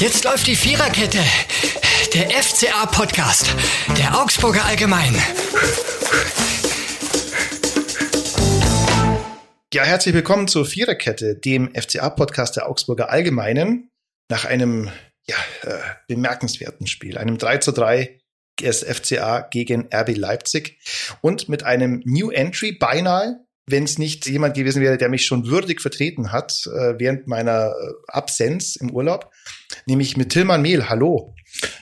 Jetzt läuft die Viererkette. Der FCA-Podcast. Der Augsburger Allgemein. Ja, herzlich willkommen zur Viererkette, dem FCA-Podcast der Augsburger Allgemeinen. Nach einem ja, äh, bemerkenswerten Spiel, einem 3 zu 3 des FCA gegen RB Leipzig und mit einem New Entry beinahe wenn es nicht jemand gewesen wäre, der mich schon würdig vertreten hat äh, während meiner äh, Absenz im Urlaub, nämlich mit Tilman Mehl. Hallo.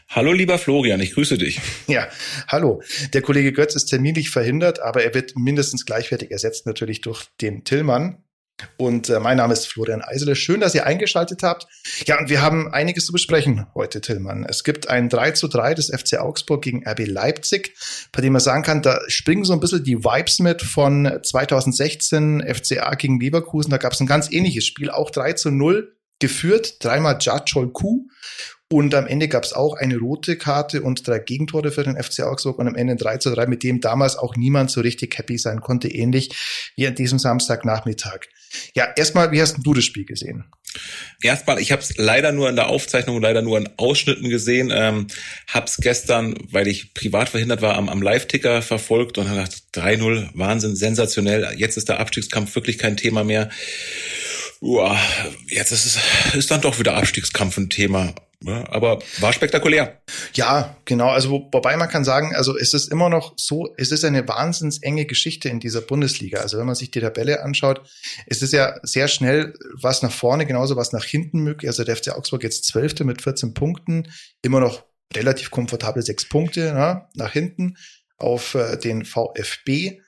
Hallo, lieber Florian, ich grüße dich. Ja, hallo. Der Kollege Götz ist terminlich verhindert, aber er wird mindestens gleichwertig ersetzt natürlich durch den Tillmann. Und äh, mein Name ist Florian Eisele. Schön, dass ihr eingeschaltet habt. Ja, und wir haben einiges zu besprechen heute, Tillmann. Es gibt ein 3 zu 3 des FC Augsburg gegen RB Leipzig, bei dem man sagen kann, da springen so ein bisschen die Vibes mit von 2016 FCA gegen Leverkusen. Da gab es ein ganz ähnliches Spiel, auch 3 zu 0 geführt, dreimal Jachol Kuh und am Ende gab es auch eine rote Karte und drei Gegentore für den FC Augsburg und am Ende 3 zu 3, mit dem damals auch niemand so richtig happy sein konnte, ähnlich wie an diesem Samstagnachmittag. Ja, erstmal, wie hast du das Spiel gesehen? Erstmal, ich habe es leider nur in der Aufzeichnung, leider nur in Ausschnitten gesehen. Ähm, hab's gestern, weil ich privat verhindert war, am, am Live-Ticker verfolgt und habe gedacht, 3-0, Wahnsinn, sensationell. Jetzt ist der Abstiegskampf wirklich kein Thema mehr. Uah, jetzt ist es ist dann doch wieder Abstiegskampf ein Thema. Ja, aber war spektakulär. Ja, genau. Also wo, wobei man kann sagen, also es ist immer noch so, es ist eine wahnsinns enge Geschichte in dieser Bundesliga. Also wenn man sich die Tabelle anschaut, es ist ja sehr schnell was nach vorne, genauso was nach hinten möglich. Also der FC Augsburg jetzt Zwölfte mit 14 Punkten, immer noch relativ komfortable sechs Punkte ja, nach hinten auf äh, den VfB.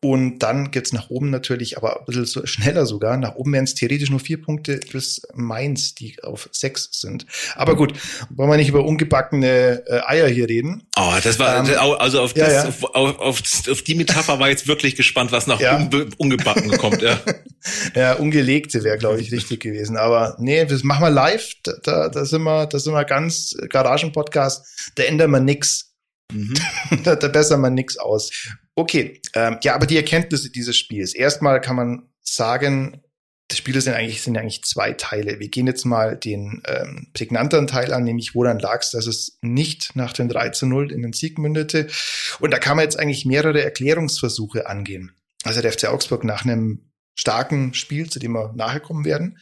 Und dann geht's nach oben natürlich, aber ein bisschen schneller sogar. Nach oben wären es theoretisch nur vier Punkte bis Mainz, die auf sechs sind. Aber gut, wollen wir nicht über ungebackene äh, Eier hier reden. Oh, das war, ähm, also auf, das, ja, ja. Auf, auf, auf, auf, die Metapher war jetzt wirklich gespannt, was nach ja. unbe, ungebacken kommt. Ja, ja ungelegte wäre, glaube ich, richtig gewesen. Aber nee, das machen wir live. Da, da, da sind wir, da sind wir ganz Garagen-Podcast. Da ändern wir nix. Mhm. da, da bessert man nix aus. Okay, ähm, ja, aber die Erkenntnisse dieses Spiels. Erstmal kann man sagen, das Spiel sind eigentlich, sind eigentlich zwei Teile. Wir gehen jetzt mal den ähm, prägnanteren Teil an, nämlich woran lag es, dass es nicht nach den 3 zu 0 in den Sieg mündete. Und da kann man jetzt eigentlich mehrere Erklärungsversuche angehen. Also der FC Augsburg nach einem starken Spiel, zu dem wir nachher kommen werden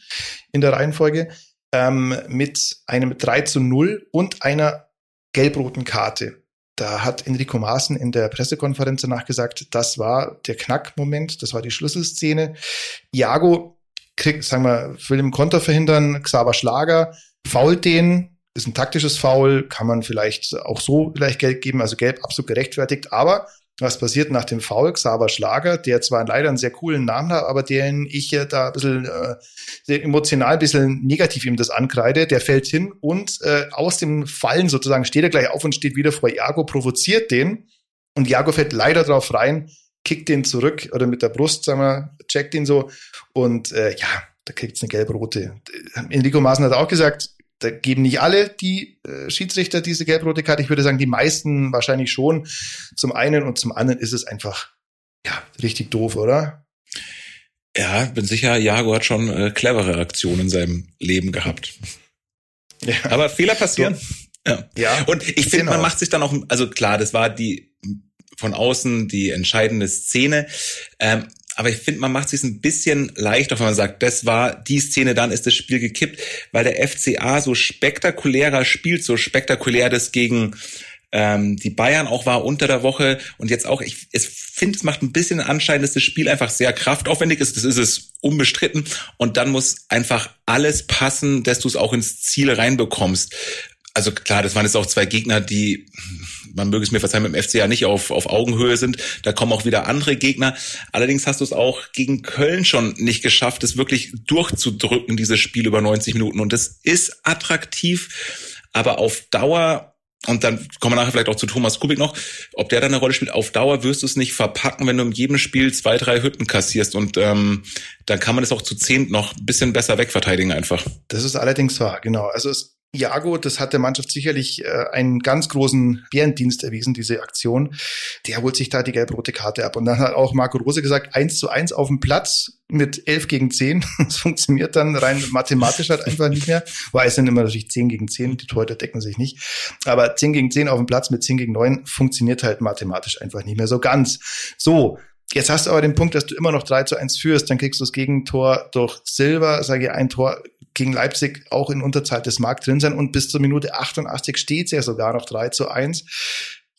in der Reihenfolge, ähm, mit einem 3 zu 0 und einer gelb-roten Karte da hat Enrico Maaßen in der Pressekonferenz danach gesagt, das war der Knackmoment, das war die Schlüsselszene. Iago kriegt, sagen wir, will im Konter verhindern, Xaver Schlager fault den, ist ein taktisches Foul, kann man vielleicht auch so vielleicht Geld geben, also gelb absolut gerechtfertigt, aber was passiert nach dem Foul? Xaver Schlager, der zwar leider einen sehr coolen Namen hat, aber den ich ja da ein bisschen äh, emotional ein bisschen negativ ihm das ankreide, der fällt hin und äh, aus dem Fallen sozusagen steht er gleich auf und steht wieder vor Iago, provoziert den und Iago fällt leider drauf rein, kickt den zurück oder mit der Brust, sagen wir, checkt ihn so und äh, ja, da kriegt's eine gelb-rote. Enrico Maaßen hat auch gesagt, da geben nicht alle die äh, Schiedsrichter diese gelb-rote Karte. Ich würde sagen, die meisten wahrscheinlich schon. Zum einen und zum anderen ist es einfach, ja, richtig doof, oder? Ja, bin sicher, Jago hat schon äh, clevere Aktionen in seinem Leben gehabt. Ja. Aber Fehler passieren. So. Ja. ja. Und ich finde, man macht sich dann auch, also klar, das war die von außen die entscheidende Szene. Ähm, aber ich finde, man macht es sich ein bisschen leichter, wenn man sagt, das war die Szene, dann ist das Spiel gekippt, weil der FCA so spektakulärer spielt, so spektakulär das gegen ähm, die Bayern auch war unter der Woche. Und jetzt auch, ich, finde, es macht ein bisschen Anschein, dass das Spiel einfach sehr kraftaufwendig ist, das ist es unbestritten. Und dann muss einfach alles passen, dass du es auch ins Ziel reinbekommst. Also klar, das waren jetzt auch zwei Gegner, die man möge es mir verzeihen, mit dem FCA nicht auf, auf Augenhöe sind. Da kommen auch wieder andere Gegner. Allerdings hast du es auch gegen Köln schon nicht geschafft, es wirklich durchzudrücken, dieses Spiel über 90 Minuten. Und das ist attraktiv, aber auf Dauer und dann kommen wir nachher vielleicht auch zu Thomas Kubik noch, ob der da eine Rolle spielt. Auf Dauer wirst du es nicht verpacken, wenn du in jedem Spiel zwei, drei Hütten kassierst. Und ähm, dann kann man das auch zu zehn noch ein bisschen besser wegverteidigen einfach. Das ist allerdings wahr, genau. Also es Jago, das hat der Mannschaft sicherlich äh, einen ganz großen Bärendienst erwiesen, diese Aktion. Der holt sich da die gelb-rote Karte ab. Und dann hat auch Marco Rose gesagt, eins zu eins auf dem Platz mit elf gegen zehn. Das funktioniert dann rein mathematisch halt einfach nicht mehr. Weil es sind immer natürlich zehn gegen zehn, die Torhüter decken sich nicht. Aber zehn gegen zehn auf dem Platz mit zehn gegen neun funktioniert halt mathematisch einfach nicht mehr so ganz. So, Jetzt hast du aber den Punkt, dass du immer noch 3 zu 1 führst, dann kriegst du das Gegentor durch Silber, sage ich, ein Tor gegen Leipzig auch in Unterzahl des Markt drin sein und bis zur Minute 88 steht es ja sogar noch 3 zu 1.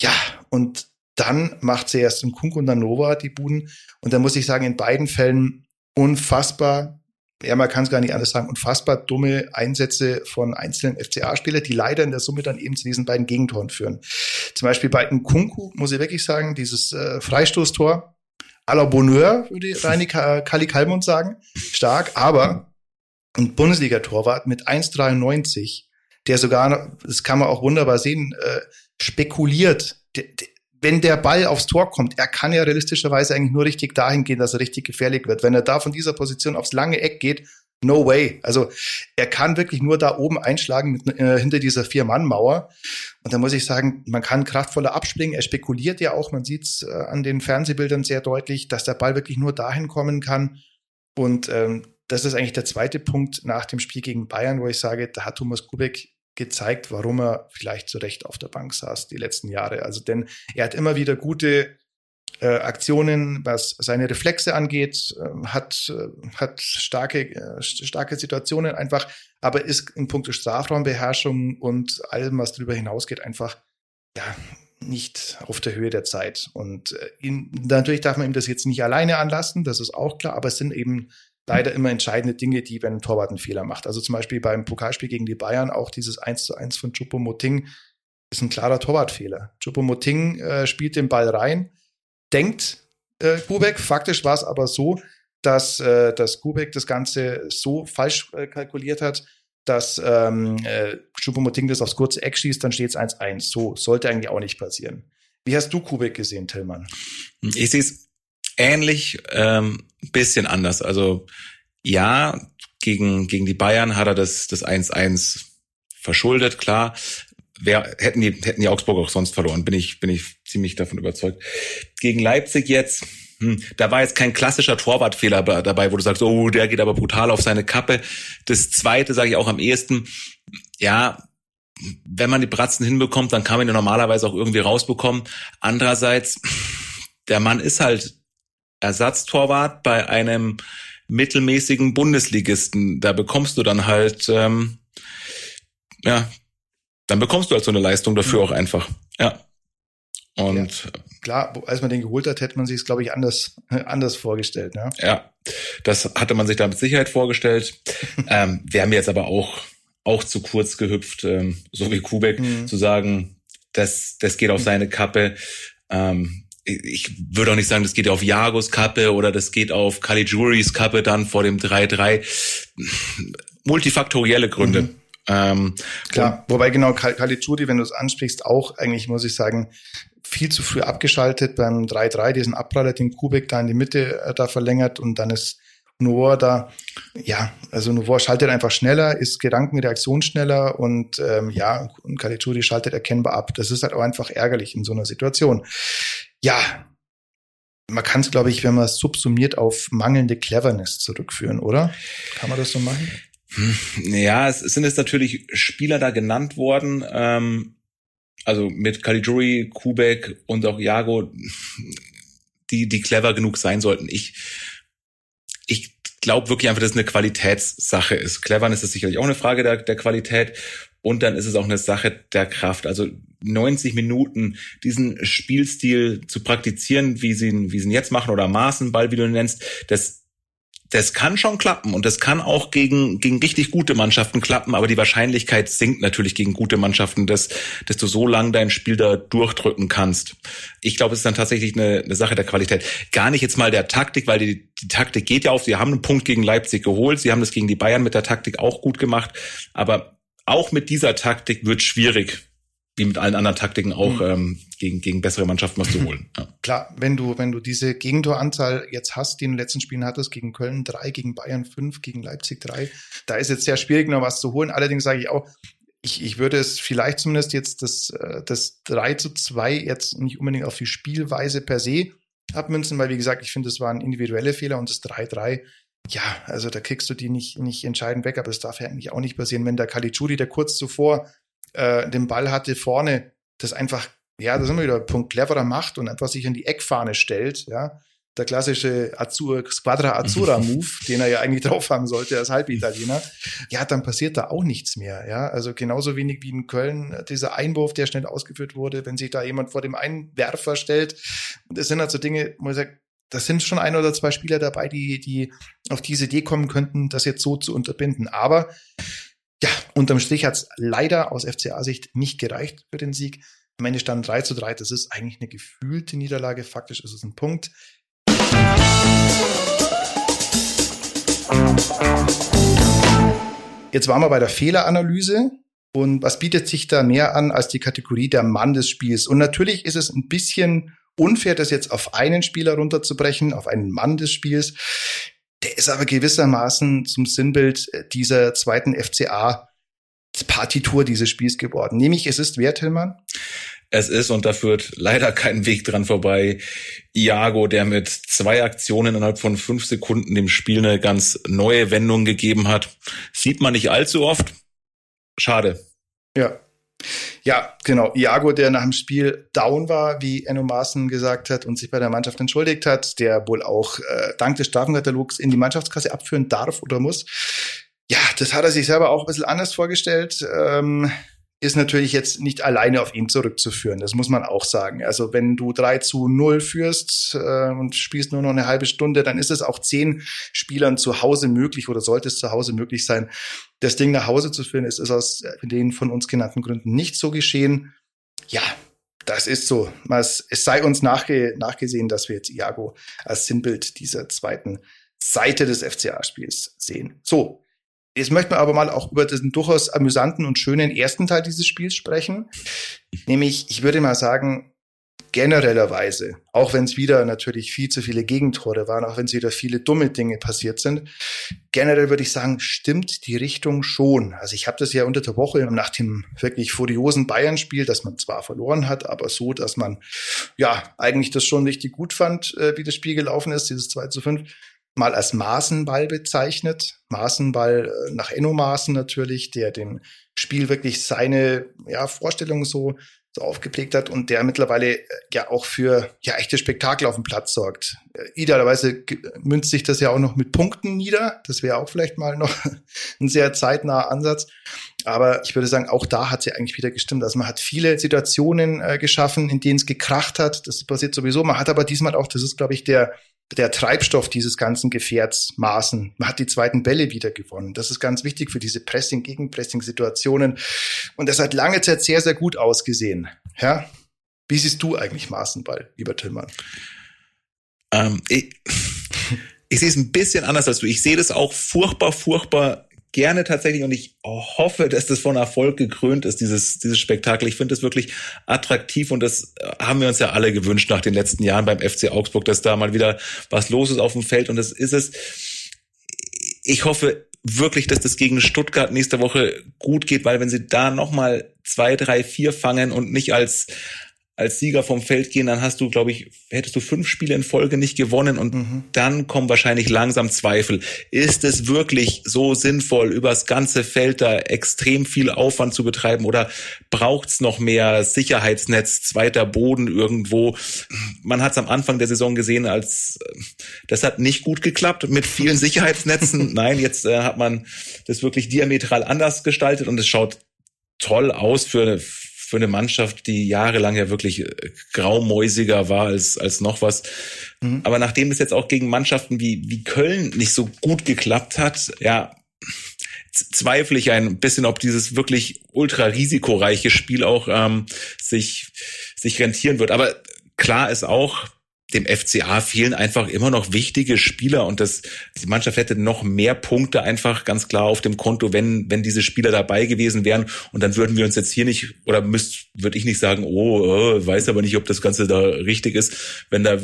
Ja, und dann macht sie erst im Kunk und dann Nova die Buden und da muss ich sagen, in beiden Fällen unfassbar, ja, man kann es gar nicht anders sagen, unfassbar dumme Einsätze von einzelnen FCA-Spielern, die leider in der Summe dann eben zu diesen beiden Gegentoren führen. Zum Beispiel bei Nkunku, muss ich wirklich sagen, dieses äh, Freistoßtor, à la Bonheur, würde Reini Kali Kalmund sagen. Stark, aber ein Bundesliga-Torwart mit 1,93, der sogar, das kann man auch wunderbar sehen, äh, spekuliert. wenn der Ball aufs Tor kommt, er kann ja realistischerweise eigentlich nur richtig dahin gehen, dass er richtig gefährlich wird. Wenn er da von dieser Position aufs lange Eck geht, No way. Also er kann wirklich nur da oben einschlagen mit, äh, hinter dieser Vier-Mann-Mauer. Und da muss ich sagen, man kann kraftvoller abspringen. Er spekuliert ja auch, man sieht es äh, an den Fernsehbildern sehr deutlich, dass der Ball wirklich nur dahin kommen kann. Und ähm, das ist eigentlich der zweite Punkt nach dem Spiel gegen Bayern, wo ich sage, da hat Thomas Kubek gezeigt, warum er vielleicht zu Recht auf der Bank saß die letzten Jahre. Also denn er hat immer wieder gute äh, Aktionen, was seine Reflexe angeht, äh, hat, äh, hat starke, äh, starke Situationen einfach, aber ist in puncto Strafraumbeherrschung und allem, was darüber hinausgeht, einfach ja, nicht auf der Höhe der Zeit. Und äh, ihn, natürlich darf man ihm das jetzt nicht alleine anlassen, das ist auch klar, aber es sind eben leider immer entscheidende Dinge, die, wenn ein Torwart einen Fehler macht. Also zum Beispiel beim Pokalspiel gegen die Bayern, auch dieses 1 zu 1 von Chupo Moting ist ein klarer Torwartfehler. Chupo Moting äh, spielt den Ball rein, denkt äh, Kubek. Faktisch war es aber so, dass, äh, dass Kubek das Ganze so falsch äh, kalkuliert hat, dass ähm, äh, Choupo-Moting das aufs kurze Eck schießt, dann steht es 1-1. So sollte eigentlich auch nicht passieren. Wie hast du Kubek gesehen, Tillmann? Ich sehe es ähnlich, ähm, bisschen anders. Also ja, gegen, gegen die Bayern hat er das, das 1-1 verschuldet, klar wer, hätten die, hätten die Augsburg auch sonst verloren, bin ich, bin ich ziemlich davon überzeugt. Gegen Leipzig jetzt, hm, da war jetzt kein klassischer Torwartfehler dabei, wo du sagst, oh, der geht aber brutal auf seine Kappe. Das zweite sage ich auch am ehesten, ja, wenn man die Bratzen hinbekommt, dann kann man ihn normalerweise auch irgendwie rausbekommen. Andererseits, der Mann ist halt Ersatztorwart bei einem mittelmäßigen Bundesligisten. Da bekommst du dann halt ähm, ja dann bekommst du halt so eine Leistung dafür mhm. auch einfach. Ja. Und ja, klar, als man den geholt hat, hätte man sich es, glaube ich, anders, anders vorgestellt. Ne? Ja, das hatte man sich da mit Sicherheit vorgestellt. ähm, Wäre mir jetzt aber auch, auch zu kurz gehüpft, ähm, so wie Kubek, mhm. zu sagen, das, das geht auf mhm. seine Kappe. Ähm, ich würde auch nicht sagen, das geht auf Jagos Kappe oder das geht auf Caligiuris Kappe dann vor dem 3-3. Multifaktorielle Gründe. Mhm. Ähm, Klar, wobei genau Caligiuri, wenn du es ansprichst, auch eigentlich, muss ich sagen, viel zu früh abgeschaltet beim 3-3, diesen Abpraller, den Kubik da in die Mitte äh, da verlängert und dann ist Noor da, ja, also Noor schaltet einfach schneller, ist Gedankenreaktion schneller und ähm, ja, und Caligiuri schaltet erkennbar ab. Das ist halt auch einfach ärgerlich in so einer Situation. Ja, man kann es, glaube ich, wenn man es subsumiert, auf mangelnde Cleverness zurückführen, oder? Kann man das so machen? Hm, ja, es sind jetzt natürlich Spieler da genannt worden, ähm, also mit Caligiuri, Kubek und auch Jago, die, die clever genug sein sollten. Ich, ich glaube wirklich einfach, dass es eine Qualitätssache ist. Cleverness ist sicherlich auch eine Frage der, der Qualität. Und dann ist es auch eine Sache der Kraft. Also 90 Minuten diesen Spielstil zu praktizieren, wie sie ihn, wie sie ihn jetzt machen, oder Maßenball, wie du ihn nennst, das das kann schon klappen und das kann auch gegen, gegen richtig gute Mannschaften klappen, aber die Wahrscheinlichkeit sinkt natürlich gegen gute Mannschaften, dass, dass du so lang dein Spiel da durchdrücken kannst. Ich glaube, es ist dann tatsächlich eine, eine Sache der Qualität. Gar nicht jetzt mal der Taktik, weil die, die Taktik geht ja auf. Sie haben einen Punkt gegen Leipzig geholt. Sie haben das gegen die Bayern mit der Taktik auch gut gemacht. Aber auch mit dieser Taktik wird schwierig, wie mit allen anderen Taktiken auch mhm. ähm, gegen, gegen bessere Mannschaften was zu holen. Ja. Klar, wenn du, wenn du diese Gegentoranzahl jetzt hast, die in den letzten Spielen hattest, gegen Köln drei, gegen Bayern fünf, gegen Leipzig drei, da ist jetzt sehr schwierig, noch was zu holen. Allerdings sage ich auch, ich, ich würde es vielleicht zumindest jetzt das, äh, das 3 zu 2 jetzt nicht unbedingt auf die Spielweise per se abmünzen, weil wie gesagt, ich finde, es waren individuelle Fehler und das 3-3, ja, also da kriegst du die nicht, nicht entscheidend weg, aber es darf ja eigentlich auch nicht passieren, wenn der Caligiuri, der kurz zuvor äh, den Ball hatte vorne, das einfach, ja, da sind wir wieder Punkt cleverer macht und einfach sich in die Eckfahne stellt, ja, der klassische Azur, Squadra Azzurra Move, den er ja eigentlich drauf haben sollte als Halbitaliener, ja, dann passiert da auch nichts mehr, ja. Also genauso wenig wie in Köln äh, dieser Einwurf, der schnell ausgeführt wurde, wenn sich da jemand vor dem Einwerfer stellt. Und das sind halt so Dinge, wo ich sage, das sind schon ein oder zwei Spieler dabei, die, die auf diese Idee kommen könnten, das jetzt so zu unterbinden. Aber ja, unterm Strich hat es leider aus FCA-Sicht nicht gereicht für den Sieg. Am Ende stand 3 zu 3. Das ist eigentlich eine gefühlte Niederlage. Faktisch ist es ein Punkt. Jetzt waren wir bei der Fehleranalyse. Und was bietet sich da mehr an als die Kategorie der Mann des Spiels? Und natürlich ist es ein bisschen unfair, das jetzt auf einen Spieler runterzubrechen, auf einen Mann des Spiels. Der ist aber gewissermaßen zum Sinnbild dieser zweiten FCA Partitur dieses Spiels geworden. Nämlich, es ist wer, Tillmann? Es ist, und da führt leider kein Weg dran vorbei, Iago, der mit zwei Aktionen innerhalb von fünf Sekunden dem Spiel eine ganz neue Wendung gegeben hat. Sieht man nicht allzu oft. Schade. Ja. Ja, genau. Iago, der nach dem Spiel down war, wie Enno Maaßen gesagt hat und sich bei der Mannschaft entschuldigt hat, der wohl auch äh, dank des Strafenkatalogs in die Mannschaftskasse abführen darf oder muss. Ja, das hat er sich selber auch ein bisschen anders vorgestellt. Ähm, ist natürlich jetzt nicht alleine auf ihn zurückzuführen. Das muss man auch sagen. Also wenn du 3 zu 0 führst äh, und spielst nur noch eine halbe Stunde, dann ist es auch zehn Spielern zu Hause möglich oder sollte es zu Hause möglich sein, das Ding nach Hause zu führen. Es ist aus den von uns genannten Gründen nicht so geschehen. Ja, das ist so. Es, es sei uns nachge nachgesehen, dass wir jetzt Iago als Sinnbild dieser zweiten Seite des FCA-Spiels sehen. So, Jetzt möchten wir aber mal auch über diesen durchaus amüsanten und schönen ersten Teil dieses Spiels sprechen. Nämlich, ich würde mal sagen, generellerweise, auch wenn es wieder natürlich viel zu viele Gegentore waren, auch wenn es wieder viele dumme Dinge passiert sind, generell würde ich sagen, stimmt die Richtung schon. Also ich habe das ja unter der Woche nach dem wirklich furiosen Bayern-Spiel, dass man zwar verloren hat, aber so, dass man ja eigentlich das schon richtig gut fand, äh, wie das Spiel gelaufen ist, dieses 2 zu 5 mal als Maßenball bezeichnet. Maßenball äh, nach Enno Maßen natürlich, der dem Spiel wirklich seine ja, Vorstellungen so, so aufgeprägt hat und der mittlerweile äh, ja auch für ja echte Spektakel auf dem Platz sorgt. Äh, idealerweise münzt sich das ja auch noch mit Punkten nieder. Das wäre auch vielleicht mal noch ein sehr zeitnaher Ansatz. Aber ich würde sagen, auch da hat sie eigentlich wieder gestimmt. Also man hat viele Situationen äh, geschaffen, in denen es gekracht hat. Das passiert sowieso. Man hat aber diesmal auch, das ist, glaube ich, der der Treibstoff dieses ganzen Gefährts maßen. Man hat die zweiten Bälle wieder gewonnen. Das ist ganz wichtig für diese Pressing, Gegenpressing-Situationen. Und das hat lange Zeit sehr, sehr gut ausgesehen. Ja? Wie siehst du eigentlich Maßenball, lieber Tillmann? Ähm, ich, ich sehe es ein bisschen anders als du. Ich sehe das auch furchtbar, furchtbar gerne tatsächlich und ich hoffe, dass das von Erfolg gekrönt ist, dieses, dieses Spektakel. Ich finde es wirklich attraktiv und das haben wir uns ja alle gewünscht nach den letzten Jahren beim FC Augsburg, dass da mal wieder was los ist auf dem Feld und das ist es. Ich hoffe wirklich, dass das gegen Stuttgart nächste Woche gut geht, weil wenn sie da nochmal zwei, drei, vier fangen und nicht als als Sieger vom Feld gehen, dann hast du, glaube ich, hättest du fünf Spiele in Folge nicht gewonnen und mhm. dann kommen wahrscheinlich langsam Zweifel. Ist es wirklich so sinnvoll, übers ganze Feld da extrem viel Aufwand zu betreiben oder braucht's noch mehr Sicherheitsnetz, zweiter Boden irgendwo? Man hat es am Anfang der Saison gesehen, als das hat nicht gut geklappt mit vielen Sicherheitsnetzen. Nein, jetzt äh, hat man das wirklich diametral anders gestaltet und es schaut toll aus für für eine Mannschaft, die jahrelang ja wirklich äh, graumäusiger war als, als noch was. Mhm. Aber nachdem es jetzt auch gegen Mannschaften wie, wie Köln nicht so gut geklappt hat, ja, zweifle ich ein bisschen, ob dieses wirklich ultra risikoreiche Spiel auch ähm, sich, sich rentieren wird. Aber klar ist auch, dem FCA fehlen einfach immer noch wichtige Spieler und das, die Mannschaft hätte noch mehr Punkte einfach ganz klar auf dem Konto, wenn, wenn diese Spieler dabei gewesen wären. Und dann würden wir uns jetzt hier nicht, oder müsst, würde ich nicht sagen, oh, oh, weiß aber nicht, ob das Ganze da richtig ist. Wenn da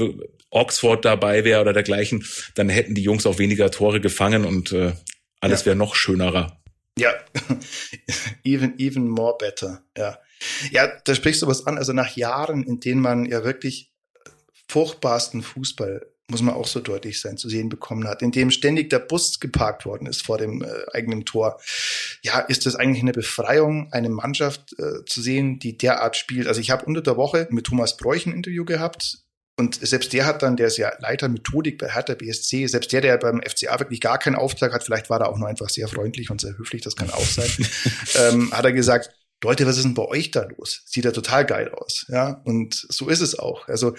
Oxford dabei wäre oder dergleichen, dann hätten die Jungs auch weniger Tore gefangen und äh, alles ja. wäre noch schönerer. Ja, even, even more better. Ja. Ja, da sprichst du was an. Also nach Jahren, in denen man ja wirklich furchtbarsten Fußball muss man auch so deutlich sein, zu sehen bekommen hat, in dem ständig der Bus geparkt worden ist vor dem äh, eigenen Tor. Ja, ist das eigentlich eine Befreiung, eine Mannschaft äh, zu sehen, die derart spielt? Also ich habe unter der Woche mit Thomas Bräuch ein Interview gehabt, und selbst der hat dann, der ist ja Leiter Methodik bei Hertha BSC, selbst der, der beim FCA wirklich gar keinen Auftrag hat, vielleicht war er auch nur einfach sehr freundlich und sehr höflich, das kann auch sein, ähm, hat er gesagt, Leute, was ist denn bei euch da los? Sieht ja total geil aus. Ja, und so ist es auch. Also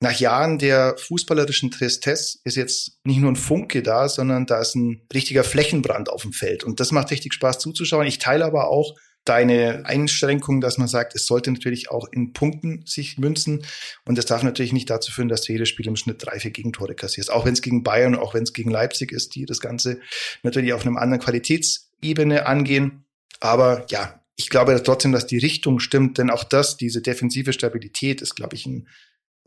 nach Jahren der fußballerischen Tristesse ist jetzt nicht nur ein Funke da, sondern da ist ein richtiger Flächenbrand auf dem Feld. Und das macht richtig Spaß zuzuschauen. Ich teile aber auch deine Einschränkung, dass man sagt, es sollte natürlich auch in Punkten sich münzen. Und das darf natürlich nicht dazu führen, dass du jedes Spiel im Schnitt drei, vier Gegentore kassierst. Auch wenn es gegen Bayern, auch wenn es gegen Leipzig ist, die das Ganze natürlich auf einem anderen Qualitätsebene angehen. Aber ja, ich glaube trotzdem, dass die Richtung stimmt, denn auch das, diese defensive Stabilität ist, glaube ich, ein,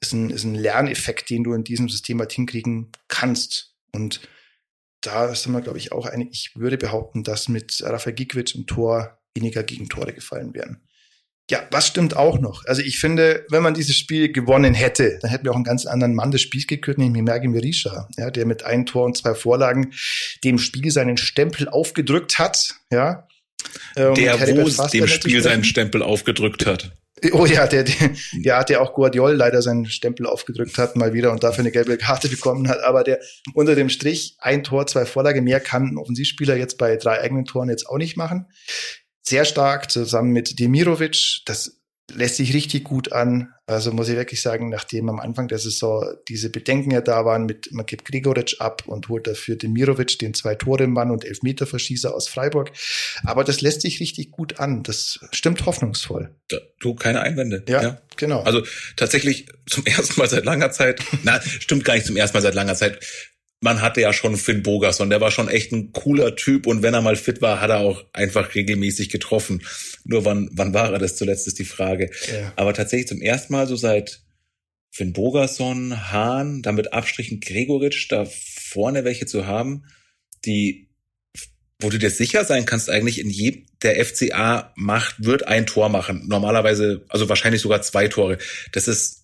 ist ein, ist ein Lerneffekt, den du in diesem System halt hinkriegen kannst. Und da sind wir, glaube ich, auch einig. Ich würde behaupten, dass mit Rafael Gikwitsch im Tor weniger Gegentore gefallen wären. Ja, was stimmt auch noch? Also ich finde, wenn man dieses Spiel gewonnen hätte, dann hätten wir auch einen ganz anderen Mann des Spiels gekürt, nämlich Mergi Mirisha, ja, der mit einem Tor und zwei Vorlagen dem Spiel seinen Stempel aufgedrückt hat, ja. Ähm, der, wo es dem Spiel seinen Stempel aufgedrückt hat. Oh ja, der, der, ja, der auch Guardiol leider seinen Stempel aufgedrückt hat, mal wieder und dafür eine gelbe Karte bekommen hat. Aber der unter dem Strich ein Tor, zwei Vorlage mehr kann ein Offensivspieler jetzt bei drei eigenen Toren jetzt auch nicht machen sehr stark zusammen mit Demirovic. Das lässt sich richtig gut an. Also muss ich wirklich sagen, nachdem am Anfang der Saison diese Bedenken ja da waren, mit man gibt Grigoric ab und holt dafür Demirovic den zwei Tore Mann und Elfmeterverschießer aus Freiburg. Aber das lässt sich richtig gut an. Das stimmt hoffnungsvoll. Da, du, keine Einwände. Ja, ja, genau. Also tatsächlich zum ersten Mal seit langer Zeit, na, stimmt gar nicht zum ersten Mal seit langer Zeit, man hatte ja schon Finn Bogerson, der war schon echt ein cooler Typ und wenn er mal fit war, hat er auch einfach regelmäßig getroffen. Nur wann, wann war er das zuletzt, ist die Frage. Ja. Aber tatsächlich zum ersten Mal so seit Finn Bogerson, Hahn, dann mit Abstrichen Gregoritsch, da vorne welche zu haben, die, wo du dir sicher sein kannst, eigentlich in jedem, der FCA macht, wird ein Tor machen. Normalerweise, also wahrscheinlich sogar zwei Tore. Das ist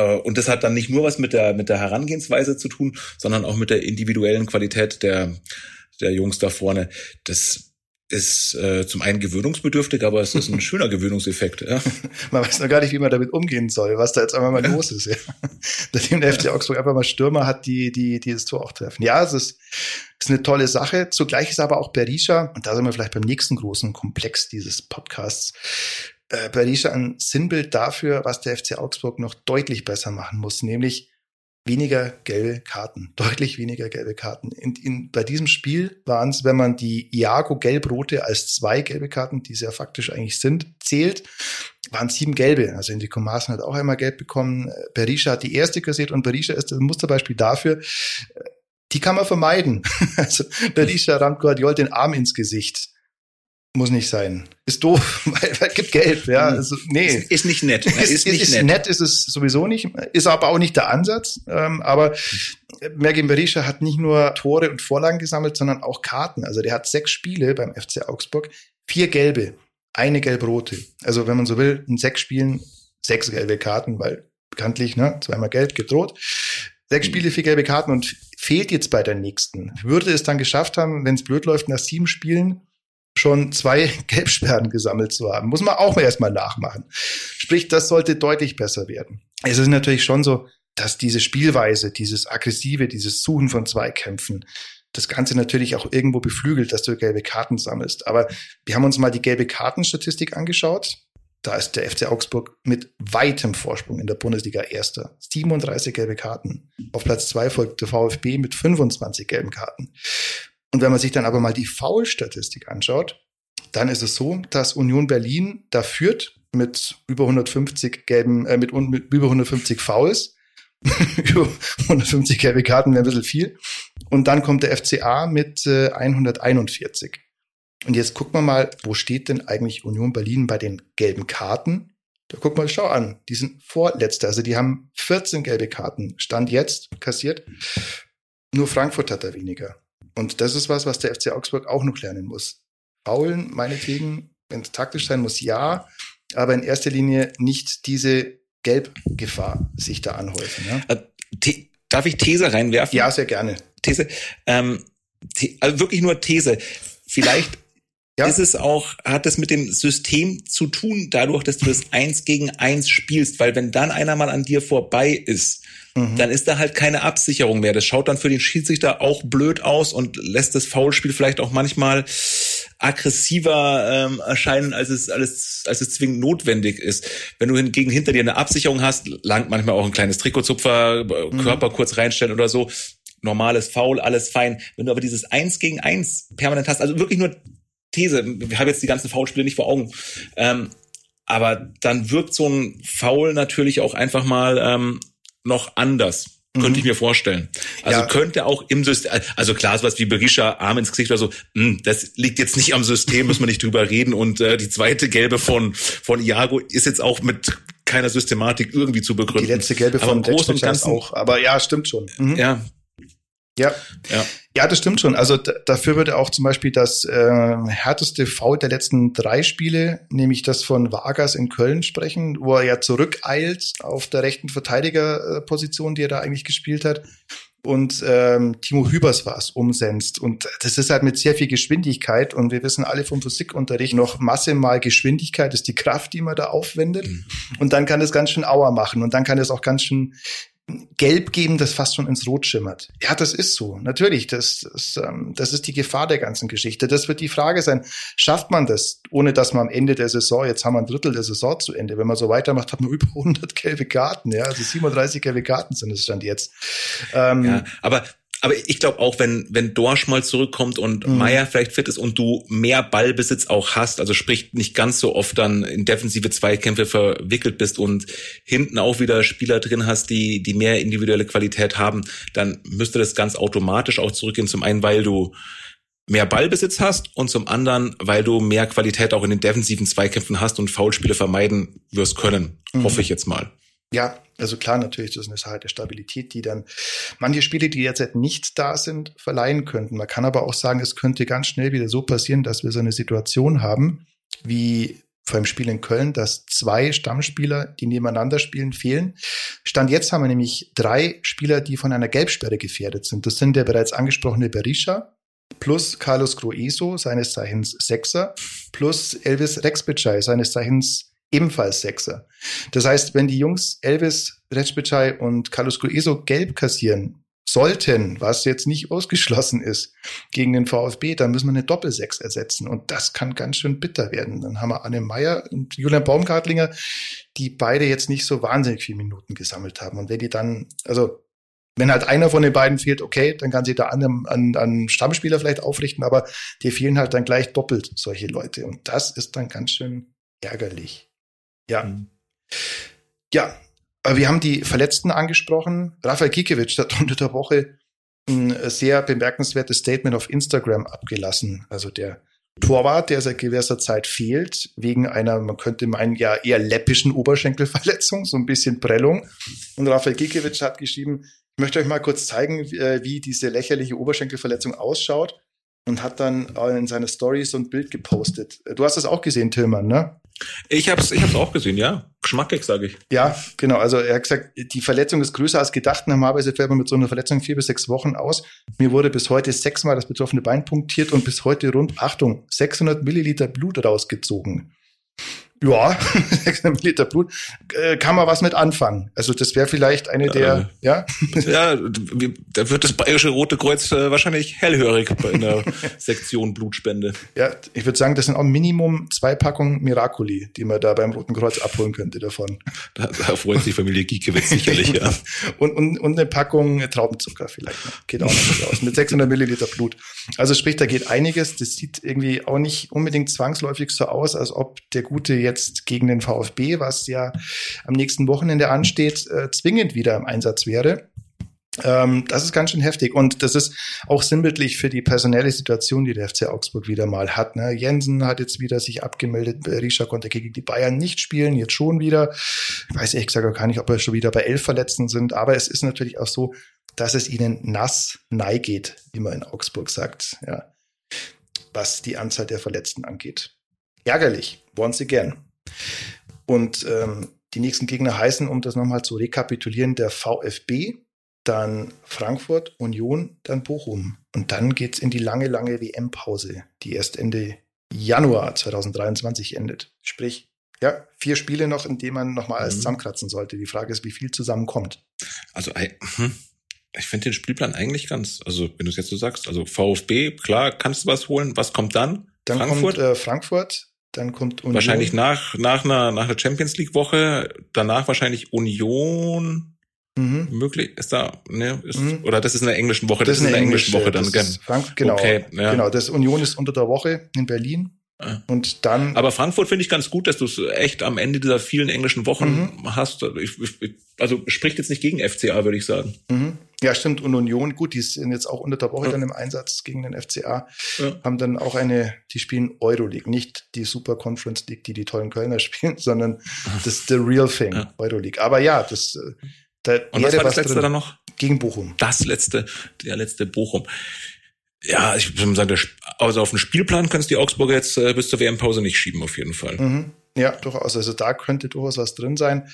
und das hat dann nicht nur was mit der, mit der Herangehensweise zu tun, sondern auch mit der individuellen Qualität der, der Jungs da vorne. Das ist äh, zum einen gewöhnungsbedürftig, aber es ist ein schöner Gewöhnungseffekt. Ja. Man weiß noch gar nicht, wie man damit umgehen soll, was da jetzt einfach mal los ist. Ja. Nachdem der FC Augsburg einfach mal Stürmer hat, die, die, die das Tor auch treffen. Ja, es ist, ist eine tolle Sache. Zugleich ist aber auch Berisha, und da sind wir vielleicht beim nächsten großen Komplex dieses Podcasts, äh, Berisha ein Sinnbild dafür, was der FC Augsburg noch deutlich besser machen muss, nämlich weniger gelbe Karten, deutlich weniger gelbe Karten. In, in, bei diesem Spiel waren es, wenn man die Iago Gelbrote als zwei gelbe Karten, die ja faktisch eigentlich sind, zählt, waren sieben gelbe. Also Enrico Maaßen hat auch einmal gelb bekommen. Berisha hat die erste kassiert und Berisha ist das Musterbeispiel dafür, äh, die kann man vermeiden. also Berisha rammt Guardiol den Arm ins Gesicht. Muss nicht sein. Ist doof, weil, weil gibt Geld, ja. Also, nee. Ist, ist nicht nett. Ist, ist, nicht ist nett. nett. ist es sowieso nicht. Ist aber auch nicht der Ansatz. Ähm, aber Mergin Berisha hat nicht nur Tore und Vorlagen gesammelt, sondern auch Karten. Also der hat sechs Spiele beim FC Augsburg, vier gelbe, eine gelb-rote. Also wenn man so will, in sechs Spielen sechs gelbe Karten, weil bekanntlich, ne, zweimal gelb gedroht. Sechs hm. Spiele, vier gelbe Karten und fehlt jetzt bei der nächsten. Würde es dann geschafft haben, wenn es blöd läuft, nach sieben Spielen schon zwei Gelbsperren gesammelt zu haben. Muss man auch erstmal nachmachen. Sprich, das sollte deutlich besser werden. Es ist natürlich schon so, dass diese Spielweise, dieses aggressive, dieses Suchen von Zweikämpfen, das Ganze natürlich auch irgendwo beflügelt, dass du gelbe Karten sammelst. Aber wir haben uns mal die gelbe Kartenstatistik angeschaut. Da ist der FC Augsburg mit weitem Vorsprung in der Bundesliga Erster. 37 gelbe Karten. Auf Platz zwei folgt der VfB mit 25 gelben Karten. Und wenn man sich dann aber mal die Foul-Statistik anschaut, dann ist es so, dass Union Berlin da führt mit über 150 gelben, äh, mit, mit über 150 Fouls. über 150 gelbe Karten wäre ein bisschen viel. Und dann kommt der FCA mit äh, 141. Und jetzt gucken wir mal, wo steht denn eigentlich Union Berlin bei den gelben Karten? Da guck mal, schau an, die sind vorletzter. Also die haben 14 gelbe Karten. Stand jetzt kassiert. Nur Frankfurt hat da weniger. Und das ist was, was der FC Augsburg auch noch lernen muss. Faulen, meinetwegen, wenn es taktisch sein muss, ja, aber in erster Linie nicht diese Gelbgefahr sich da anhäufen. Ja? Äh, darf ich These reinwerfen? Ja, sehr gerne. These. Ähm, also wirklich nur These. Vielleicht ja. ist es auch, hat es mit dem System zu tun, dadurch, dass du das eins gegen eins spielst, weil wenn dann einer mal an dir vorbei ist, mhm. dann ist da halt keine Absicherung mehr. Das schaut dann für den Schiedsrichter auch blöd aus und lässt das Foulspiel vielleicht auch manchmal aggressiver ähm, erscheinen, als es, als, als es zwingend notwendig ist. Wenn du hingegen hinter dir eine Absicherung hast, langt manchmal auch ein kleines Trikotzupfer, mhm. Körper kurz reinstellen oder so, normales Foul, alles fein. Wenn du aber dieses Eins gegen Eins permanent hast, also wirklich nur These, wir haben jetzt die ganzen Foulspiele nicht vor Augen, ähm, aber dann wirkt so ein Foul natürlich auch einfach mal ähm, noch anders. Könnte mhm. ich mir vorstellen. Also ja. könnte auch im System, also klar, sowas wie Berisha, Arm ins Gesicht oder so, mh, hm, das liegt jetzt nicht am System, müssen wir nicht drüber reden. Und äh, die zweite gelbe von, von Iago ist jetzt auch mit keiner Systematik irgendwie zu begründen. Die letzte gelbe von Groß und Ganzen auch. Aber ja, stimmt schon. Mhm. Ja, ja. ja. Ja, das stimmt schon. Also dafür würde auch zum Beispiel das äh, härteste Foul der letzten drei Spiele, nämlich das von Vargas in Köln sprechen, wo er ja zurückeilt auf der rechten Verteidigerposition, die er da eigentlich gespielt hat. Und ähm, Timo Hübers war es, umsenzt. Und das ist halt mit sehr viel Geschwindigkeit. Und wir wissen alle vom Physikunterricht noch, Masse mal Geschwindigkeit ist die Kraft, die man da aufwendet. Mhm. Und dann kann es ganz schön Auer machen. Und dann kann es auch ganz schön Gelb geben, das fast schon ins Rot schimmert. Ja, das ist so. Natürlich, das, das, ähm, das ist die Gefahr der ganzen Geschichte. Das wird die Frage sein, schafft man das, ohne dass man am Ende der Saison, jetzt haben wir ein Drittel der Saison zu Ende, wenn man so weitermacht, hat man über 100 gelbe Karten. Ja, also 37 gelbe Karten sind es dann jetzt. Ähm, ja, aber aber ich glaube auch, wenn, wenn Dorsch mal zurückkommt und mhm. Meier vielleicht fit ist und du mehr Ballbesitz auch hast, also sprich nicht ganz so oft dann in defensive Zweikämpfe verwickelt bist und hinten auch wieder Spieler drin hast, die, die mehr individuelle Qualität haben, dann müsste das ganz automatisch auch zurückgehen. Zum einen, weil du mehr Ballbesitz hast und zum anderen, weil du mehr Qualität auch in den defensiven Zweikämpfen hast und Foulspiele vermeiden wirst können. Mhm. Hoffe ich jetzt mal. Ja, also klar, natürlich, das ist eine Sache der Stabilität, die dann manche Spiele, die jetzt nicht da sind, verleihen könnten. Man kann aber auch sagen, es könnte ganz schnell wieder so passieren, dass wir so eine Situation haben, wie vor dem Spiel in Köln, dass zwei Stammspieler, die nebeneinander spielen, fehlen. Stand jetzt haben wir nämlich drei Spieler, die von einer Gelbsperre gefährdet sind. Das sind der bereits angesprochene Berisha plus Carlos Grueso, seines Zeichens Sechser, plus Elvis Rexbitschei, seines Zeichens ebenfalls Sechser. Das heißt, wenn die Jungs Elvis, Recbicai und Carlos Grueso gelb kassieren sollten, was jetzt nicht ausgeschlossen ist, gegen den VfB, dann müssen wir eine Doppelsechs ersetzen. Und das kann ganz schön bitter werden. Dann haben wir Anne Meyer und Julian Baumgartlinger, die beide jetzt nicht so wahnsinnig viele Minuten gesammelt haben. Und wenn die dann, also wenn halt einer von den beiden fehlt, okay, dann kann sich da an, an, an Stammspieler vielleicht aufrichten, aber die fehlen halt dann gleich doppelt solche Leute. Und das ist dann ganz schön ärgerlich. Ja. Mhm. Ja, wir haben die Verletzten angesprochen. Rafael Kikiewicz hat unter der Woche ein sehr bemerkenswertes Statement auf Instagram abgelassen. Also der Torwart, der seit gewisser Zeit fehlt, wegen einer, man könnte meinen, ja eher läppischen Oberschenkelverletzung, so ein bisschen Prellung. Und Rafael Gikiewicz hat geschrieben, ich möchte euch mal kurz zeigen, äh, wie diese lächerliche Oberschenkelverletzung ausschaut und hat dann in seine Story so ein Bild gepostet. Du hast das auch gesehen, Tillmann, ne? Ich hab's, ich hab's auch gesehen, ja. Geschmackig, sage ich. Ja, genau. Also er hat gesagt, die Verletzung ist größer als gedacht. Normalerweise fährt man mit so einer Verletzung vier bis sechs Wochen aus. Mir wurde bis heute sechsmal das betroffene Bein punktiert und bis heute rund, Achtung, 600 Milliliter Blut rausgezogen ja, 600 Milliliter Blut, äh, kann man was mit anfangen. Also das wäre vielleicht eine der, äh, ja? Ja, da wird das Bayerische Rote Kreuz äh, wahrscheinlich hellhörig bei einer Sektion Blutspende. Ja, ich würde sagen, das sind auch Minimum zwei Packungen Miracoli, die man da beim Roten Kreuz abholen könnte davon. Da, da freut sich Familie Giekewitz sicherlich, ja. und, und, und eine Packung Traubenzucker vielleicht. Geht auch noch aus. Mit 600 Milliliter Blut. Also sprich, da geht einiges. Das sieht irgendwie auch nicht unbedingt zwangsläufig so aus, als ob der Gute jetzt jetzt gegen den VfB, was ja am nächsten Wochenende ansteht, äh, zwingend wieder im Einsatz wäre. Ähm, das ist ganz schön heftig und das ist auch sinnbildlich für die personelle Situation, die der FC Augsburg wieder mal hat. Ne? Jensen hat jetzt wieder sich abgemeldet, Risha konnte gegen die Bayern nicht spielen, jetzt schon wieder. Ich weiß ehrlich gesagt gar nicht, ob er schon wieder bei elf Verletzten sind, aber es ist natürlich auch so, dass es ihnen nass neigeht, wie man in Augsburg sagt, ja, was die Anzahl der Verletzten angeht. Ärgerlich, once again. Und ähm, die nächsten Gegner heißen, um das nochmal zu rekapitulieren, der VfB, dann Frankfurt, Union, dann Bochum. Und dann geht's in die lange, lange WM-Pause, die erst Ende Januar 2023 endet. Sprich, ja, vier Spiele noch, in denen man nochmal alles mhm. zusammenkratzen sollte. Die Frage ist, wie viel zusammenkommt. Also, hm, ich finde den Spielplan eigentlich ganz, also wenn du es jetzt so sagst, also VfB, klar, kannst du was holen. Was kommt dann? Dann Frankfurt? kommt äh, Frankfurt, dann kommt Union. Wahrscheinlich nach, nach einer, nach einer Champions League Woche, danach wahrscheinlich Union. Mhm. Möglich ist da, ne, ist, mhm. oder das ist in der englischen Woche, das, das ist in der englischen Woche dann? Frank, genau, okay, ja. genau, das Union ist unter der Woche in Berlin. Und dann. Aber Frankfurt finde ich ganz gut, dass du es echt am Ende dieser vielen englischen Wochen mhm. hast. Ich, ich, also spricht jetzt nicht gegen FCA, würde ich sagen. Mhm. Ja, stimmt. Und Union, gut, die sind jetzt auch unter der Woche ja. dann im Einsatz gegen den FCA. Ja. Haben dann auch eine, die spielen Euroleague, nicht die Super Conference League, die die tollen Kölner spielen, sondern das ist the real thing, ja. Euroleague. Aber ja, das, äh, da Und was war das letzte drin. dann noch? Gegen Bochum. Das letzte, der letzte Bochum ja, ich würde sagen, also auf den Spielplan kannst du die Augsburger jetzt äh, bis zur WM-Pause nicht schieben, auf jeden Fall. Mhm. Ja, durchaus. Also da könnte durchaus was drin sein.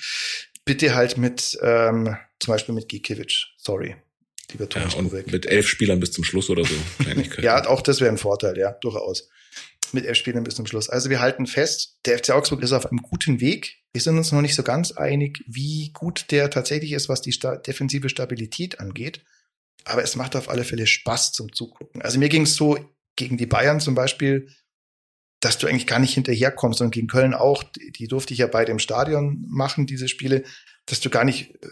Bitte halt mit, ähm, zum Beispiel mit Gikiewicz. Sorry. Lieber Thomas ja, und Kubek. mit elf Spielern bis zum Schluss oder so. ja, auch das wäre ein Vorteil, ja, durchaus. Mit elf Spielern bis zum Schluss. Also wir halten fest, der FC Augsburg ist auf einem guten Weg. Wir sind uns noch nicht so ganz einig, wie gut der tatsächlich ist, was die sta defensive Stabilität angeht aber es macht auf alle Fälle Spaß zum Zugucken. Also mir ging es so gegen die Bayern zum Beispiel, dass du eigentlich gar nicht hinterherkommst und gegen Köln auch, die, die durfte ich ja beide im Stadion machen, diese Spiele, dass du gar nicht, äh,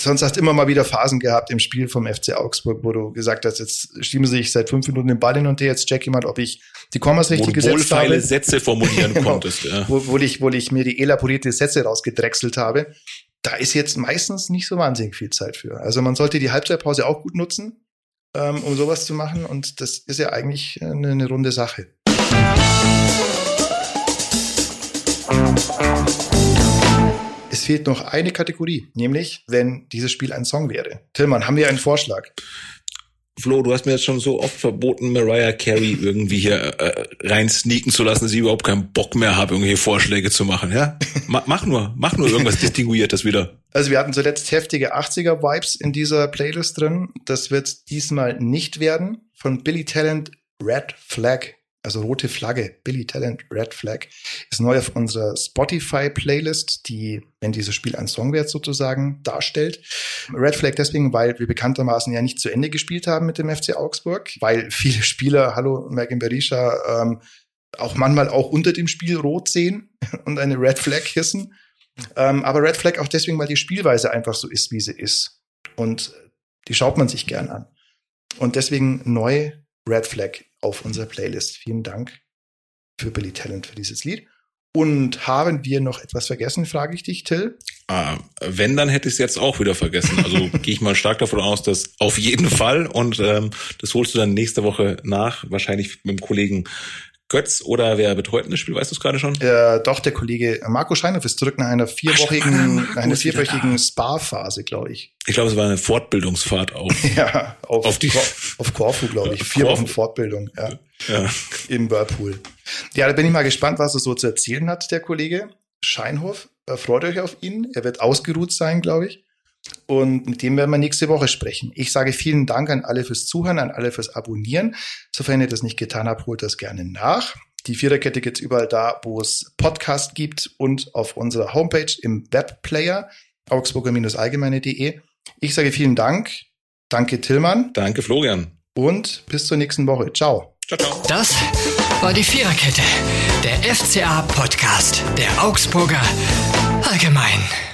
sonst hast du immer mal wieder Phasen gehabt im Spiel vom FC Augsburg, wo du gesagt hast, jetzt schieben sie sich seit fünf Minuten den Ball hin und her, jetzt check jemand, ob ich die Kommas richtig gesetzt habe. Sätze formulieren genau, konntest, ja. Wo, wo, ich, wo ich mir die elaborierte Sätze rausgedrechselt habe da ist jetzt meistens nicht so wahnsinnig viel Zeit für. Also man sollte die Halbzeitpause auch gut nutzen, ähm, um sowas zu machen. Und das ist ja eigentlich eine, eine runde Sache. Es fehlt noch eine Kategorie, nämlich wenn dieses Spiel ein Song wäre. Tillmann, haben wir einen Vorschlag? Flo, du hast mir jetzt schon so oft verboten, Mariah Carey irgendwie hier äh, rein sneaken zu lassen, dass ich überhaupt keinen Bock mehr habe, irgendwie Vorschläge zu machen. Ja, mach, mach nur, mach nur irgendwas Distinguiertes wieder. Also wir hatten zuletzt heftige 80er-Vibes in dieser Playlist drin. Das wird diesmal nicht werden. Von Billy Talent Red Flag also rote Flagge, Billy Talent, Red Flag, ist neu auf unserer Spotify-Playlist, die, wenn dieses Spiel ein Songwert sozusagen darstellt. Red Flag deswegen, weil wir bekanntermaßen ja nicht zu Ende gespielt haben mit dem FC Augsburg, weil viele Spieler, hallo Megan Berisha, ähm, auch manchmal auch unter dem Spiel rot sehen und eine Red Flag hissen. Ähm, aber Red Flag auch deswegen, weil die Spielweise einfach so ist, wie sie ist. Und die schaut man sich gern an. Und deswegen neu Red Flag auf unserer Playlist. Vielen Dank für Billy Talent für dieses Lied. Und haben wir noch etwas vergessen, frage ich dich, Till? Ah, wenn, dann hätte ich es jetzt auch wieder vergessen. Also gehe ich mal stark davon aus, dass auf jeden Fall. Und ähm, das holst du dann nächste Woche nach, wahrscheinlich mit dem Kollegen Götz oder wer betreut das Spiel, weißt du es gerade schon? Äh, doch, der Kollege Marco Scheinhoff ist zurück nach einer vierwöchigen, Ach, einer vierwöchigen Spa-Phase, glaube ich. Ich glaube, es war eine Fortbildungsfahrt auch. ja, auf, auf, die, auf Korfu, glaube ich. Vier Wochen Fortbildung, ja. ja. Im Whirlpool. Ja, da bin ich mal gespannt, was er so zu erzählen hat, der Kollege Scheinhoff. Freut euch auf ihn. Er wird ausgeruht sein, glaube ich. Und mit dem werden wir nächste Woche sprechen. Ich sage vielen Dank an alle fürs Zuhören, an alle fürs Abonnieren. Sofern ihr das nicht getan habt, holt das gerne nach. Die Viererkette gibt's überall da, wo es Podcast gibt und auf unserer Homepage im Webplayer augsburger-allgemeine.de. Ich sage vielen Dank. Danke Tillmann. Danke Florian. Und bis zur nächsten Woche. Ciao. Ciao, ciao. Das war die Viererkette, der FCA-Podcast der Augsburger Allgemein.